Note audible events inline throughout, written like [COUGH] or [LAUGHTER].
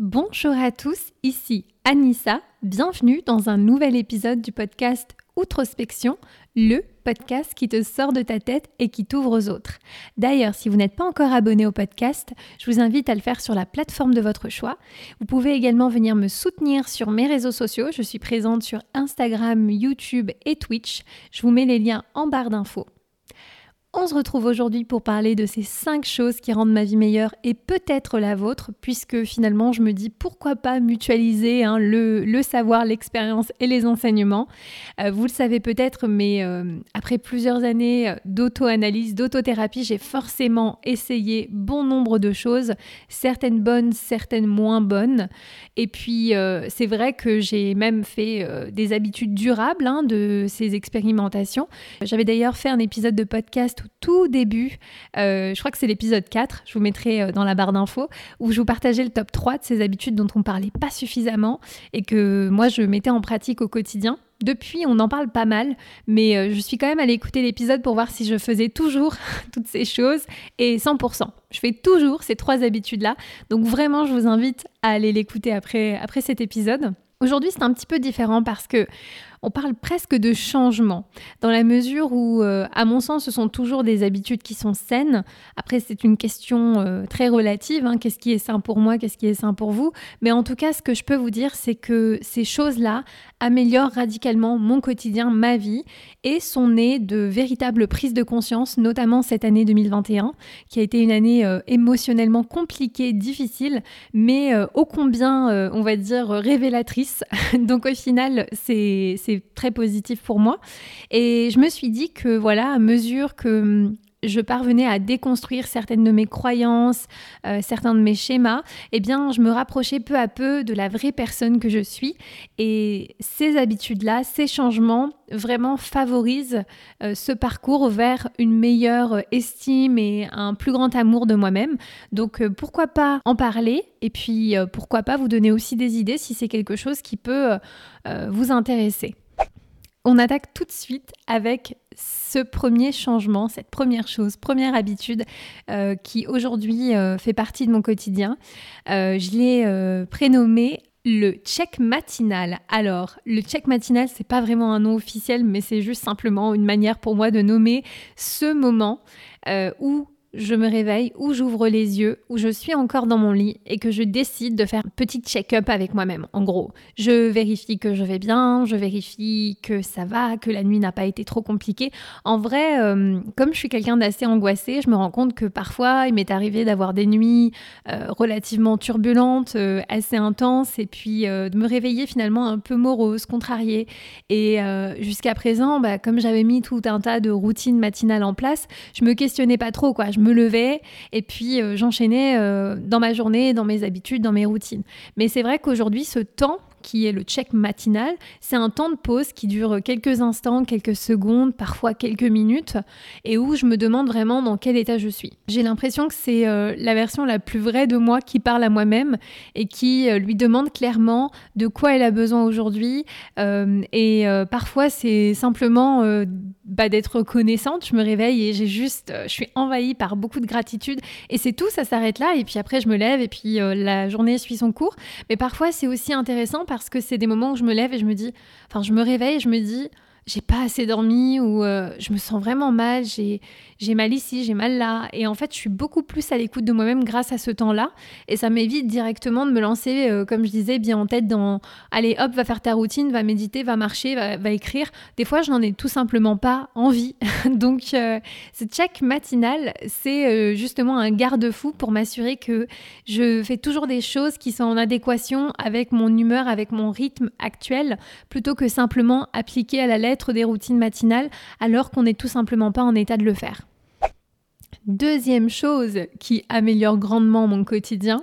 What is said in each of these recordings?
Bonjour à tous, ici Anissa, bienvenue dans un nouvel épisode du podcast Outrospection, le podcast qui te sort de ta tête et qui t'ouvre aux autres. D'ailleurs, si vous n'êtes pas encore abonné au podcast, je vous invite à le faire sur la plateforme de votre choix. Vous pouvez également venir me soutenir sur mes réseaux sociaux. Je suis présente sur Instagram, YouTube et Twitch. Je vous mets les liens en barre d'infos. On se retrouve aujourd'hui pour parler de ces 5 choses qui rendent ma vie meilleure et peut-être la vôtre, puisque finalement je me dis pourquoi pas mutualiser hein, le, savoir, l'expérience et les enseignements. Euh, vous le savez peut-être, mais euh, après plusieurs années d'auto-analyse, d'autothérapie, j'ai forcément essayé bon nombre de choses, certaines bonnes, certaines moins bonnes. Et puis euh, c'est vrai que j'ai même fait des habitudes durables hein, de ces expérimentations. J'avais d'ailleurs fait un épisode de podcast tout début, euh, je crois que c'est l'épisode 4, je vous mettrai euh, dans la barre d'infos, où je vous partageais le top 3 de ces habitudes dont on parlait pas suffisamment et que moi je mettais en pratique au quotidien. Depuis, on en parle pas mal, mais euh, je suis quand même allée écouter l'épisode pour voir si je faisais toujours [LAUGHS] toutes ces choses et 100%. Je fais toujours ces trois habitudes-là. Donc vraiment, je vous invite à aller l'écouter après, après cet épisode. Aujourd'hui, c'est un petit peu différent parce que on parle presque de changement, dans la mesure où, euh, à mon sens, ce sont toujours des habitudes qui sont saines. Après, c'est une question euh, très relative, hein. qu'est-ce qui est sain pour moi, qu'est-ce qui est sain pour vous. Mais en tout cas, ce que je peux vous dire, c'est que ces choses-là améliorent radicalement mon quotidien, ma vie, et sont nées de véritables prises de conscience, notamment cette année 2021, qui a été une année euh, émotionnellement compliquée, difficile, mais ô combien, on va dire, révélatrice. [LAUGHS] Donc au final, c'est c'est très positif pour moi. Et je me suis dit que voilà, à mesure que hum, je parvenais à déconstruire certaines de mes croyances, euh, certains de mes schémas, eh bien, je me rapprochais peu à peu de la vraie personne que je suis. Et ces habitudes-là, ces changements, vraiment favorisent euh, ce parcours vers une meilleure estime et un plus grand amour de moi-même. Donc, euh, pourquoi pas en parler et puis pourquoi pas vous donner aussi des idées si c'est quelque chose qui peut vous intéresser. On attaque tout de suite avec ce premier changement, cette première chose, première habitude euh, qui aujourd'hui euh, fait partie de mon quotidien. Euh, je l'ai prénommé le check matinal. Alors, le check matinal, c'est pas vraiment un nom officiel, mais c'est juste simplement une manière pour moi de nommer ce moment où je me réveille ou j'ouvre les yeux ou je suis encore dans mon lit et que je décide de faire un petit check-up avec moi-même. En gros, je vérifie que je vais bien, je vérifie que ça va, que la nuit n'a pas été trop compliquée. En vrai, euh, comme je suis quelqu'un d'assez angoissé, je me rends compte que parfois il m'est arrivé d'avoir des nuits euh, relativement turbulentes, euh, assez intenses et puis de me réveiller finalement un peu morose, contrariée. Et jusqu'à présent, bah, comme j'avais mis tout un tas de routines matinales en place, je me questionnais pas trop quoi levais et puis euh, j'enchaînais euh, dans ma journée, dans mes habitudes, dans mes routines. Mais c'est vrai qu'aujourd'hui, ce temps qui est le check matinal. C'est un temps de pause qui dure quelques instants, quelques secondes, parfois quelques minutes, et où je me demande vraiment dans quel état je suis. J'ai l'impression que c'est euh, la version la plus vraie de moi qui parle à moi-même et qui euh, lui demande clairement de quoi elle a besoin aujourd'hui. Euh, et parfois, c'est simplement bah, d'être reconnaissante. Je me réveille et j'ai juste, je suis envahie par beaucoup de gratitude. Et c'est tout, ça s'arrête là. Et puis après, je me lève et puis la journée suit son cours. Mais parfois, c'est aussi intéressant parce que c'est des moments où je me lève et je me dis, enfin, je me réveille et je me dis, j'ai pas assez dormi ou euh, je me sens vraiment mal, j'ai mal ici, j'ai mal là. Et en fait, je suis beaucoup plus à l'écoute de moi-même grâce à ce temps-là. Et ça m'évite directement de me lancer, euh, comme je disais, bien en tête dans allez, hop, va faire ta routine, va méditer, va marcher, va, écrire. Des fois, je n'en ai tout simplement pas envie. [LAUGHS] Donc, euh, ce check matinal, c'est justement un garde-fou pour m'assurer que je fais toujours des choses qui sont en adéquation avec mon humeur, avec mon rythme actuel, plutôt que simplement appliquer à la lettre des routines matinales alors qu'on n'est tout simplement pas en état de le faire. Deuxième chose qui améliore grandement mon quotidien,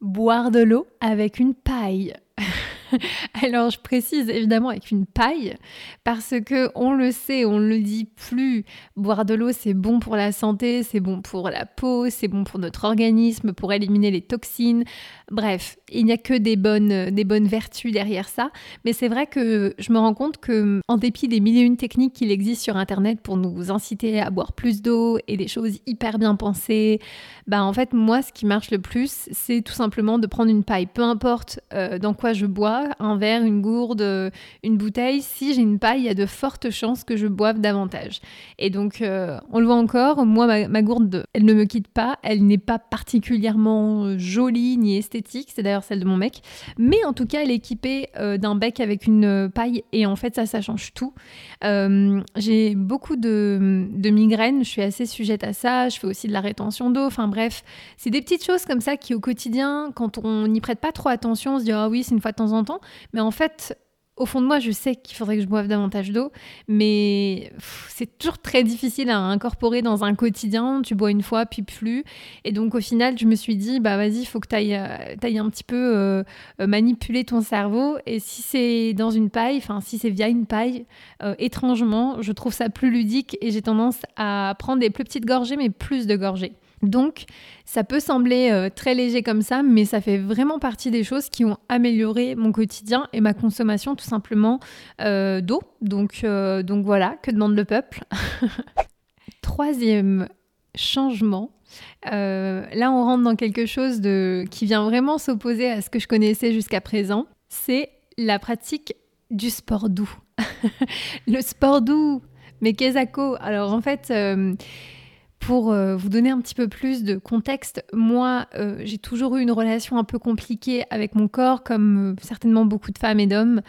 boire de l'eau avec une paille. [LAUGHS] [LAUGHS] Alors je précise évidemment avec une paille parce que on le sait, on le dit plus, boire de l'eau c'est bon pour la santé, c'est bon pour la peau, c'est bon pour notre organisme, pour éliminer les toxines. Bref, il n'y a que des bonnes, des bonnes vertus derrière ça. Mais c'est vrai que je me rends compte que, en dépit des mille et une techniques qu'il existe sur Internet pour nous inciter à boire plus d'eau et des choses hyper bien pensées, bah en fait, moi, ce qui marche le plus, c'est tout simplement de prendre une paille. Peu importe euh, dans quoi je bois, un verre, une gourde, une bouteille, si j'ai une paille, il y a de fortes chances que je boive davantage. Et donc, euh, on le voit encore, moi, ma, gourde, elle ne me quitte pas, elle n'est pas particulièrement jolie ni esthétique c'est d'ailleurs celle de mon mec. Mais en tout cas, elle est équipée euh, d'un bec avec une euh, paille et en fait, ça, ça change tout. Euh, j'ai beaucoup de, migraines, je suis assez sujette à ça. Je fais aussi de la rétention d'eau. Enfin bref, c'est des petites choses comme ça qui, au quotidien, quand on n'y prête pas trop attention, on se dit ah oui, c'est une fois de temps en temps. Mais en fait, au fond de moi, je sais qu'il faudrait que je boive davantage d'eau, mais c'est toujours très difficile à incorporer dans un quotidien. Tu bois une fois, puis plus. Et donc, au final, je me suis dit, bah vas-y, il faut que tu ailles, euh, un petit peu euh, euh, manipuler ton cerveau. Et si c'est dans une paille, enfin, si c'est via une paille, étrangement, je trouve ça plus ludique et j'ai tendance à prendre des plus petites gorgées, mais plus de gorgées. Donc, ça peut sembler euh, très léger comme ça, mais ça fait vraiment partie des choses qui ont amélioré mon quotidien et ma consommation tout simplement euh, d'eau. Donc, euh, donc voilà, que demande le peuple? Troisième changement. là, on rentre dans quelque chose de, qui vient vraiment s'opposer à ce que je connaissais jusqu'à présent. C'est la pratique du sport doux. [LAUGHS] le sport doux, mais qu'est-ce Alors en fait pour euh, vous donner un petit peu plus de contexte, moi, euh, j'ai toujours eu une relation un peu compliquée avec mon corps, comme euh, certainement beaucoup de femmes et d'hommes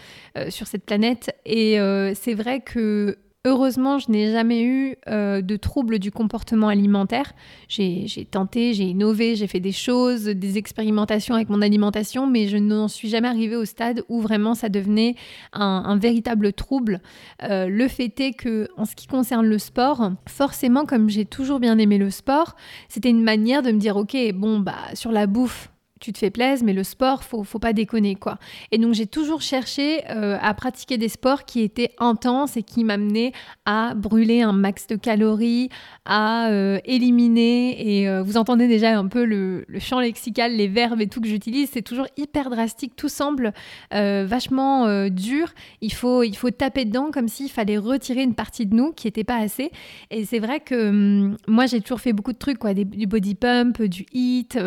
sur cette planète. Et c'est vrai que Heureusement, je n'ai jamais eu euh, de troubles du comportement alimentaire. J'ai tenté, j'ai innové, j'ai fait des choses, des expérimentations avec mon alimentation, mais je n'en suis jamais arrivée au stade où vraiment ça devenait un, véritable trouble. Euh, le fait est que, en ce qui concerne le sport, forcément, comme j'ai toujours bien aimé le sport, c'était une manière de me dire, ok, bon, bah sur la bouffe, tu te fais plaisir, mais le sport, faut, faut pas déconner, quoi. Et donc, j'ai toujours cherché euh, à pratiquer des sports qui étaient intenses et qui m'amenaient à brûler un max de calories, à euh, éliminer. Et euh, vous entendez déjà un peu le, champ lexical, les verbes et tout que j'utilise. C'est toujours hyper drastique. Tout semble vachement dur. Il faut, il faut taper dedans comme s'il fallait retirer une partie de nous qui n'était pas assez. Et c'est vrai que hum, moi, j'ai toujours fait beaucoup de trucs, quoi. du body pump, du hit.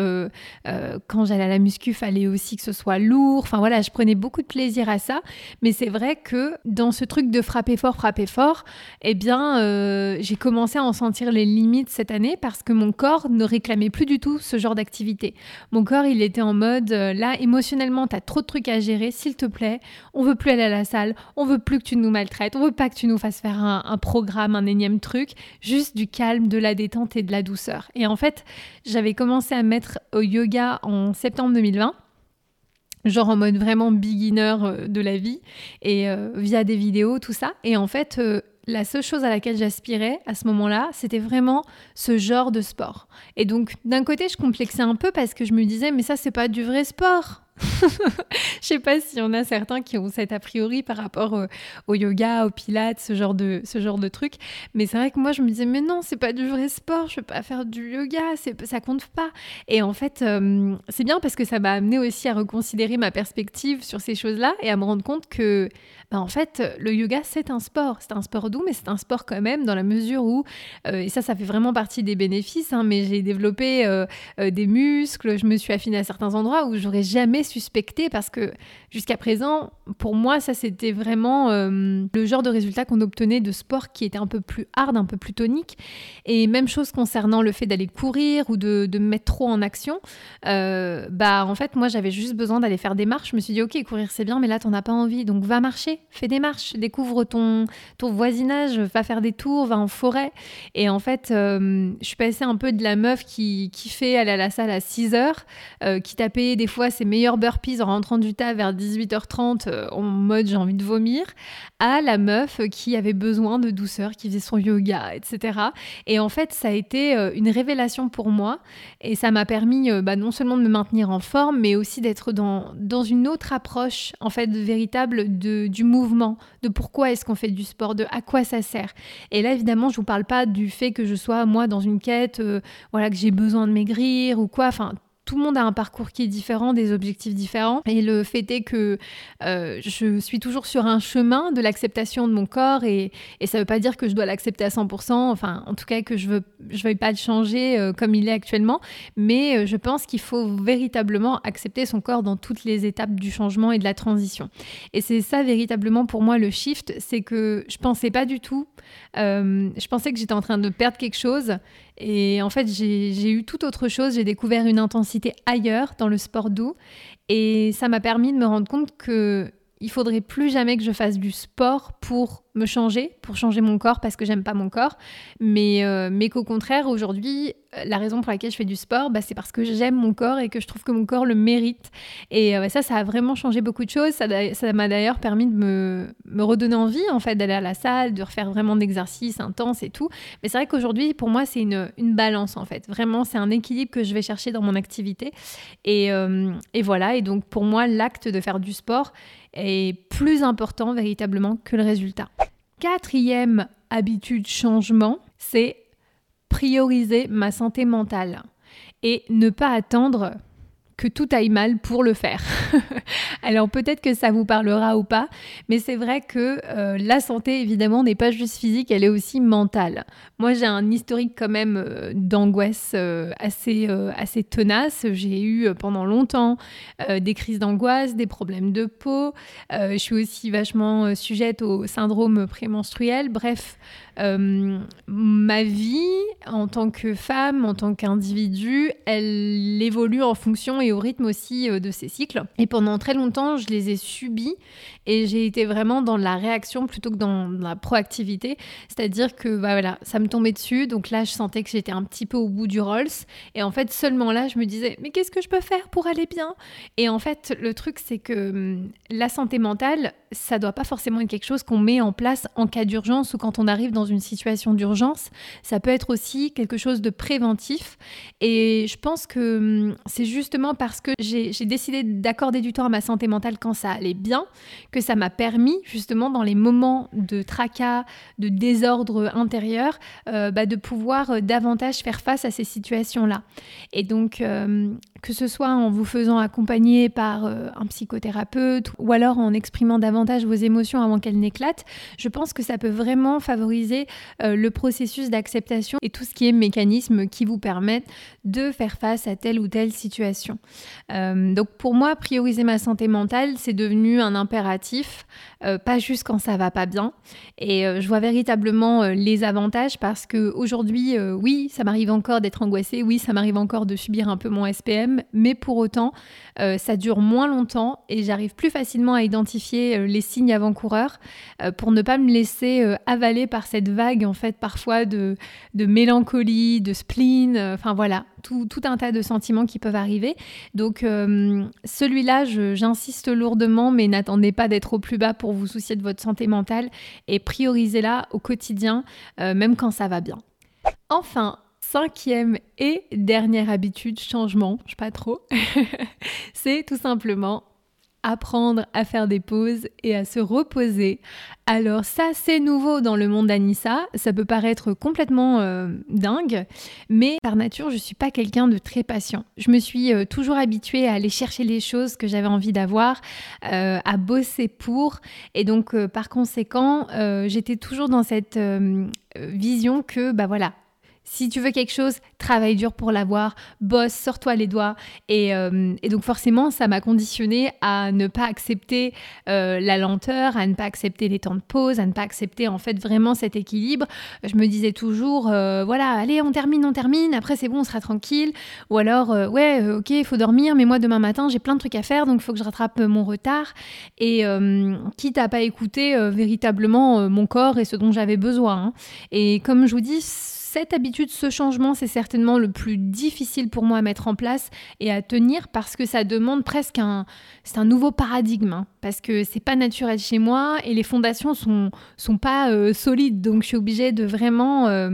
quand j'allais à la muscu, fallait aussi que ce soit lourd. Enfin voilà, je prenais beaucoup de plaisir à ça. Mais c'est vrai que dans ce truc de frapper fort, frapper fort, eh bien, euh, j'ai commencé à en sentir les limites cette année parce que mon corps ne réclamait plus du tout ce genre d'activité. Mon corps, il était en mode, euh, là, émotionnellement, tu as trop de trucs à gérer, s'il te plaît, on veut plus aller à la salle, on veut plus que tu nous maltraites, on veut pas que tu nous fasses faire un, un programme, un énième truc, juste du calme, de la détente et de la douceur. Et en fait, j'avais commencé à mettre au yoga en septembre 2020 genre en mode vraiment beginner euh, de la vie et euh, via des vidéos tout ça et en fait euh, la seule chose à laquelle j'aspirais à ce moment-là, c'était vraiment ce genre de sport. Et donc, d'un côté, je complexais un peu parce que je me disais, mais ça, c'est pas du vrai sport. [LAUGHS] Je sais pas si on a certains qui ont cet a priori par rapport au, yoga, au pilates, ce genre de, ce genre de truc. Mais c'est vrai que moi, je me disais, mais non, c'est pas du vrai sport, je veux pas faire du yoga, ça compte pas. Et en fait, euh, c'est bien parce que ça m'a amené aussi à reconsidérer ma perspective sur ces choses-là et à me rendre compte que, bah, en fait, le yoga, c'est un sport. C'est un sport doux, mais c'est un sport quand même dans la mesure où, euh, et ça, ça fait vraiment partie des bénéfices, hein, mais j'ai développé euh, des muscles, je me suis affinée à certains endroits où j'aurais jamais parce que jusqu'à présent, pour moi, ça c'était vraiment euh, le genre de résultat qu'on obtenait de sport qui était un peu plus hard, un peu plus tonique. Et même chose concernant le fait d'aller courir ou de, me mettre trop en action. Euh, bah en fait, moi j'avais juste besoin d'aller faire des marches. Je me suis dit, ok, courir c'est bien, mais là t'en as pas envie. Donc va marcher, fais des marches, découvre ton, ton voisinage, va faire des tours, va en forêt. Et en fait, euh, je suis passée un peu de la meuf qui, qui fait aller à la salle à 6 heures, qui tapait des fois ses meilleurs beurres burpees en rentrant du tas vers 18h30 en mode j'ai envie de vomir, à la meuf qui avait besoin de douceur, qui faisait son yoga, etc. Et en fait, ça a été une révélation pour moi et ça m'a permis bah, non seulement de me maintenir en forme, mais aussi d'être dans, dans une autre approche en fait véritable de, du mouvement, de pourquoi est-ce qu'on fait du sport, de à quoi ça sert. Et là, évidemment, je vous parle pas du fait que je sois moi dans une quête, euh, voilà, que j'ai besoin de maigrir ou quoi. Enfin, tout le monde a un parcours qui est différent, des objectifs différents. Et le fait est que euh, je suis toujours sur un chemin de l'acceptation de mon corps et, ça ne veut pas dire que je dois l'accepter à 100%, enfin en tout cas que je ne veux, pas le changer euh, comme il est actuellement, mais euh, je pense qu'il faut véritablement accepter son corps dans toutes les étapes du changement et de la transition. Et c'est ça véritablement pour moi le shift, c'est que je pensais pas du tout, je pensais que j'étais en train de perdre quelque chose et en fait, j'ai eu tout autre chose. J'ai découvert une intensité ailleurs dans le sport doux. Et ça m'a permis de me rendre compte que il faudrait plus jamais que je fasse du sport pour me changer, pour changer mon corps parce que j'aime pas mon corps, mais, euh, mais qu'au contraire, aujourd'hui, euh, la raison pour laquelle je fais du sport, bah, c'est parce que j'aime mon corps et que je trouve que mon corps le mérite. Et euh, ça, ça a vraiment changé beaucoup de choses. Ça, m'a d'ailleurs permis de me, me, redonner envie, en fait, d'aller à la salle, de refaire vraiment d'exercices intenses et tout. Mais c'est vrai qu'aujourd'hui, pour moi, c'est une, une, balance, en fait. Vraiment, c'est un équilibre que je vais chercher dans mon activité. Et, et voilà. Et donc, pour moi, l'acte de faire du sport est plus important véritablement que le résultat. Quatrième habitude changement, c'est prioriser ma santé mentale et ne pas attendre que tout aille mal pour le faire. [LAUGHS] Alors peut-être que ça vous parlera ou pas, mais c'est vrai que euh, la santé évidemment n'est pas juste physique, elle est aussi mentale. Moi j'ai un historique quand même euh, d'angoisse euh, assez, assez tenace. J'ai eu pendant longtemps des crises d'angoisse, des problèmes de peau. je suis aussi vachement sujette au syndrome prémenstruel. Bref, ma vie en tant que femme, en tant qu'individu, elle évolue en fonction et au rythme aussi de ses cycles. Et pendant très longtemps, je les ai subis et j'ai été vraiment dans la réaction plutôt que dans la proactivité. C'est-à-dire que bah voilà, ça me tombait dessus, donc là je sentais que j'étais un petit peu au bout du Rolls. Et en fait, seulement là, je me disais, mais qu'est-ce que je peux faire pour aller bien? Et en fait, le truc, c'est que hum, la santé mentale, ça doit pas forcément être quelque chose qu'on met en place en cas d'urgence ou quand on arrive dans une situation d'urgence. Ça peut être aussi quelque chose de préventif. Et je pense que hum, c'est justement parce que j'ai décidé d'accorder du temps à ma santé mentale quand ça allait bien que ça m'a permis justement dans les moments de tracas, de désordre intérieur, euh, bah, de pouvoir euh, davantage faire face à ces situations-là. Et donc, euh, que ce soit en vous faisant accompagner par un psychothérapeute ou alors en exprimant davantage vos émotions avant qu'elles n'éclatent, je pense que ça peut vraiment favoriser le processus d'acceptation et tout ce qui est mécanisme qui vous permettent de faire face à telle ou telle situation. donc pour moi, prioriser ma santé mentale, c'est devenu un impératif, euh, pas juste quand ça va pas bien. Et euh, je vois véritablement euh, les avantages parce que aujourd'hui, oui, ça m'arrive encore d'être angoissée, oui, ça m'arrive encore de subir un peu mon SPM, mais pour autant, ça dure moins longtemps et j'arrive plus facilement à identifier les signes avant-coureurs pour ne pas me laisser avaler par cette vague en fait parfois de, de mélancolie, de spleen, enfin voilà, tout, tout, un tas de sentiments qui peuvent arriver. Donc celui-là, j'insiste lourdement, mais n'attendez pas d'être au plus bas pour vous soucier de votre santé mentale et priorisez-la au quotidien, euh, même quand ça va bien. Enfin, cinquième et dernière habitude, changement, je sais pas trop, [LAUGHS] c'est tout simplement apprendre à faire des pauses et à se reposer. Alors ça, c'est nouveau dans le monde d'Anissa. Ça peut paraître complètement euh, dingue, mais par nature, je suis pas quelqu'un de très patient. Je me suis euh, toujours habituée à aller chercher les choses que j'avais envie d'avoir, euh, à bosser pour, et donc par conséquent, j'étais toujours dans cette vision que, bah voilà, si tu veux quelque chose, travaille dur pour l'avoir, bosse, sors-toi les doigts. Et, euh, donc forcément, ça m'a conditionné à ne pas accepter euh, la lenteur, à ne pas accepter les temps de pause, à ne pas accepter en fait vraiment cet équilibre. Je me disais toujours, euh, voilà, allez, on termine, on termine, après c'est bon, on sera tranquille. Ou alors, ouais, ok, il faut dormir, mais moi demain matin, j'ai plein de trucs à faire, donc il faut que je rattrape mon retard. Et quitte à pas écouter véritablement mon corps et ce dont j'avais besoin. Hein. Et comme je vous dis, cette habitude, ce changement, c'est certainement le plus difficile pour moi à mettre en place et à tenir parce que ça demande presque un, c'est un nouveau paradigme hein, parce que c'est pas naturel chez moi et les fondations sont sont pas euh, solides. Donc je suis obligée de vraiment euh,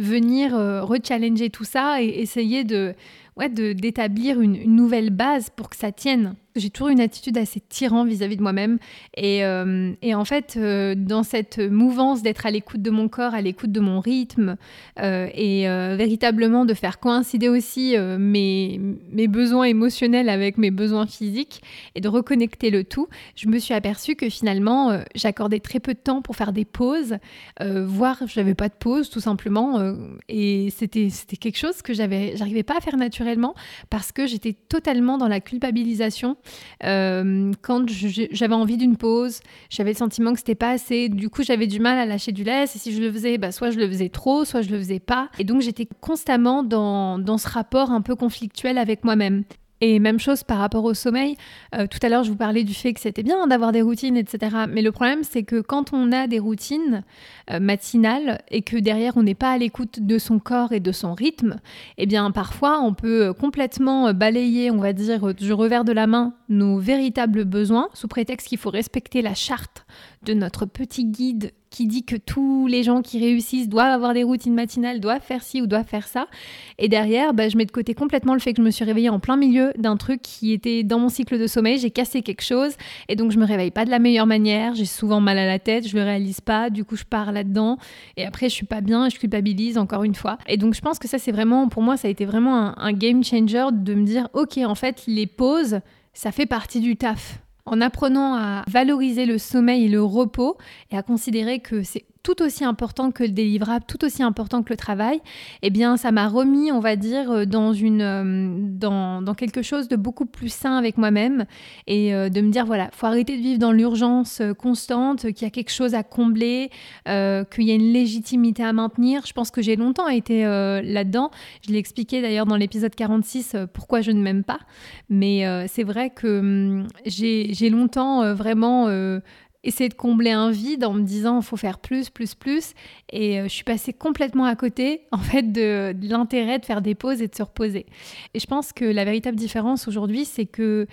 venir euh, rechallenger tout ça et essayer de ouais, d'établir une, nouvelle base pour que ça tienne. J'ai toujours une attitude assez tyran vis-à-vis de moi-même. Et, euh, et, en fait, euh, dans cette mouvance d'être à l'écoute de mon corps, à l'écoute de mon rythme, euh, et véritablement de faire coïncider aussi mes, mes besoins émotionnels avec mes besoins physiques, et de reconnecter le tout, je me suis aperçue que finalement, j'accordais très peu de temps pour faire des pauses, voire je n'avais pas de pause tout simplement. Et c'était quelque chose que j'avais, j'arrivais pas à faire naturellement parce que j'étais totalement dans la culpabilisation euh, quand j'avais envie d'une pause, j'avais le sentiment que c'était pas assez. Du coup, j'avais du mal à lâcher du lait. Et si je le faisais, bah, soit je le faisais trop, soit je le faisais pas. Et donc, j'étais constamment dans, dans ce rapport un peu conflictuel avec moi-même. Et même chose par rapport au sommeil. Euh, tout à l'heure, je vous parlais du fait que c'était bien d'avoir des routines, etc. Mais le problème, c'est que quand on a des routines euh, matinales et que derrière, on n'est pas à l'écoute de son corps et de son rythme, eh bien, parfois, on peut complètement balayer, on va dire, du revers de la main nos véritables besoins sous prétexte qu'il faut respecter la charte de notre petit guide qui dit que tous les gens qui réussissent doivent avoir des routines matinales, doivent faire ci ou doivent faire ça. Et derrière, bah, je mets de côté complètement le fait que je me suis réveillée en plein milieu d'un truc qui était dans mon cycle de sommeil, j'ai cassé quelque chose et donc je me réveille pas de la meilleure manière, j'ai souvent mal à la tête, je le réalise pas, du coup je pars là-dedans et après je suis pas bien et je culpabilise encore une fois. Et donc je pense que ça c'est vraiment, pour moi ça a été vraiment un, un game changer de me dire ok en fait les pauses ça fait partie du taf. En apprenant à valoriser le sommeil et le repos et à considérer que c'est tout aussi important que le délivrable, tout aussi important que le travail, eh bien, ça m'a remis, on va dire, euh, dans, une, euh, dans, dans quelque chose de beaucoup plus sain avec moi-même et euh, de me dire, voilà, faut arrêter de vivre dans l'urgence constante, qu'il y a quelque chose à combler, qu'il y a une légitimité à maintenir. Je pense que j'ai longtemps été là-dedans. Je l'ai expliqué d'ailleurs dans l'épisode 46, pourquoi je ne m'aime pas. Mais c'est vrai que hum, j'ai longtemps vraiment essayer de combler un vide en me disant il faut faire plus, plus, plus. Et euh, je suis passée complètement à côté [LAUGHS] en fait de, l'intérêt de faire des pauses et de se reposer. Et je pense que la véritable différence aujourd'hui, c'est que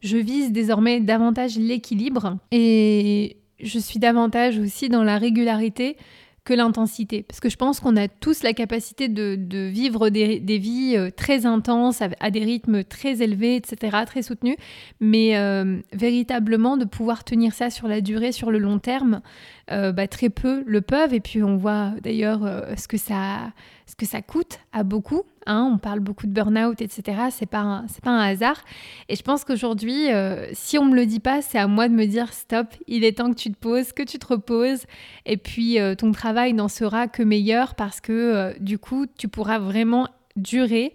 je vise désormais davantage l'équilibre et je suis davantage aussi dans la régularité que l'intensité. Parce que je pense qu'on a tous la capacité de, vivre des, vies euh, très intenses, à, des rythmes très élevés, etc., très soutenus, mais euh, véritablement de pouvoir tenir ça sur la durée, sur le long terme, euh, bah, très peu le peuvent. Et puis on voit d'ailleurs ce que ça ce que ça coûte à beaucoup. Hein, on parle beaucoup de burn-out, etc. C'est pas c'est pas un hasard. Et je pense qu'aujourd'hui, euh, si on me le dit pas, c'est à moi de me dire stop. Il est temps que tu te poses, que tu te reposes. Et puis euh, ton travail n'en sera que meilleur parce que euh, du coup, tu pourras vraiment durer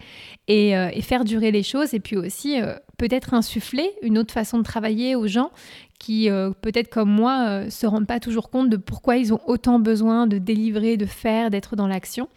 et, et, faire durer les choses. Et puis aussi peut-être insuffler une autre façon de travailler aux gens qui, peut-être comme moi, se rendent pas toujours compte de pourquoi ils ont autant besoin de délivrer, de faire, d'être dans l'action.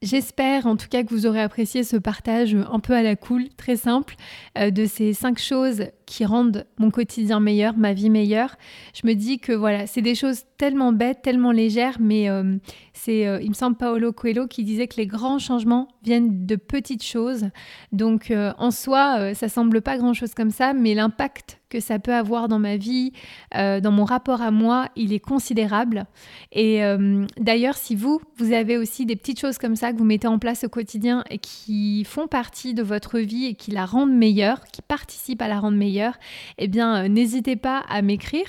J'espère en tout cas que vous aurez apprécié ce partage un peu à la cool, très simple, euh, de ces cinq choses qui rendent mon quotidien meilleur, ma vie meilleure. Je me dis que voilà, c'est des choses tellement bêtes, tellement légères, mais euh, c'est, euh, il me semble, Paolo Coelho qui disait que les grands changements viennent de petites choses. Donc en soi, ça semble pas grand-chose comme ça, mais l'impact que ça peut avoir dans ma vie, euh, dans mon rapport à moi, il est considérable. Et euh, d'ailleurs, si vous, vous avez aussi des petites choses comme ça que vous mettez en place au quotidien et qui font partie de votre vie et qui la rendent meilleure, qui participent à la rendre meilleure, eh bien, euh, n'hésitez pas à m'écrire.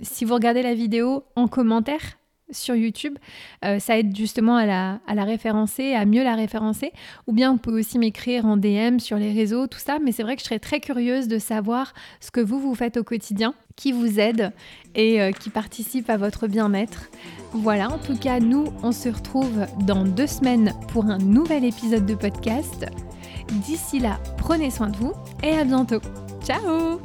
si vous regardez la vidéo en commentaire, sur YouTube. Euh, ça aide justement à la, référencer, à mieux la référencer. Ou bien vous pouvez aussi m'écrire en DM sur les réseaux, tout ça. Mais c'est vrai que je serais très curieuse de savoir ce que vous, vous faites au quotidien, qui vous aide et euh, qui participe à votre bien-être. Voilà, en tout cas, nous, on se retrouve dans deux semaines pour un nouvel épisode de podcast. D'ici là, prenez soin de vous et à bientôt. Ciao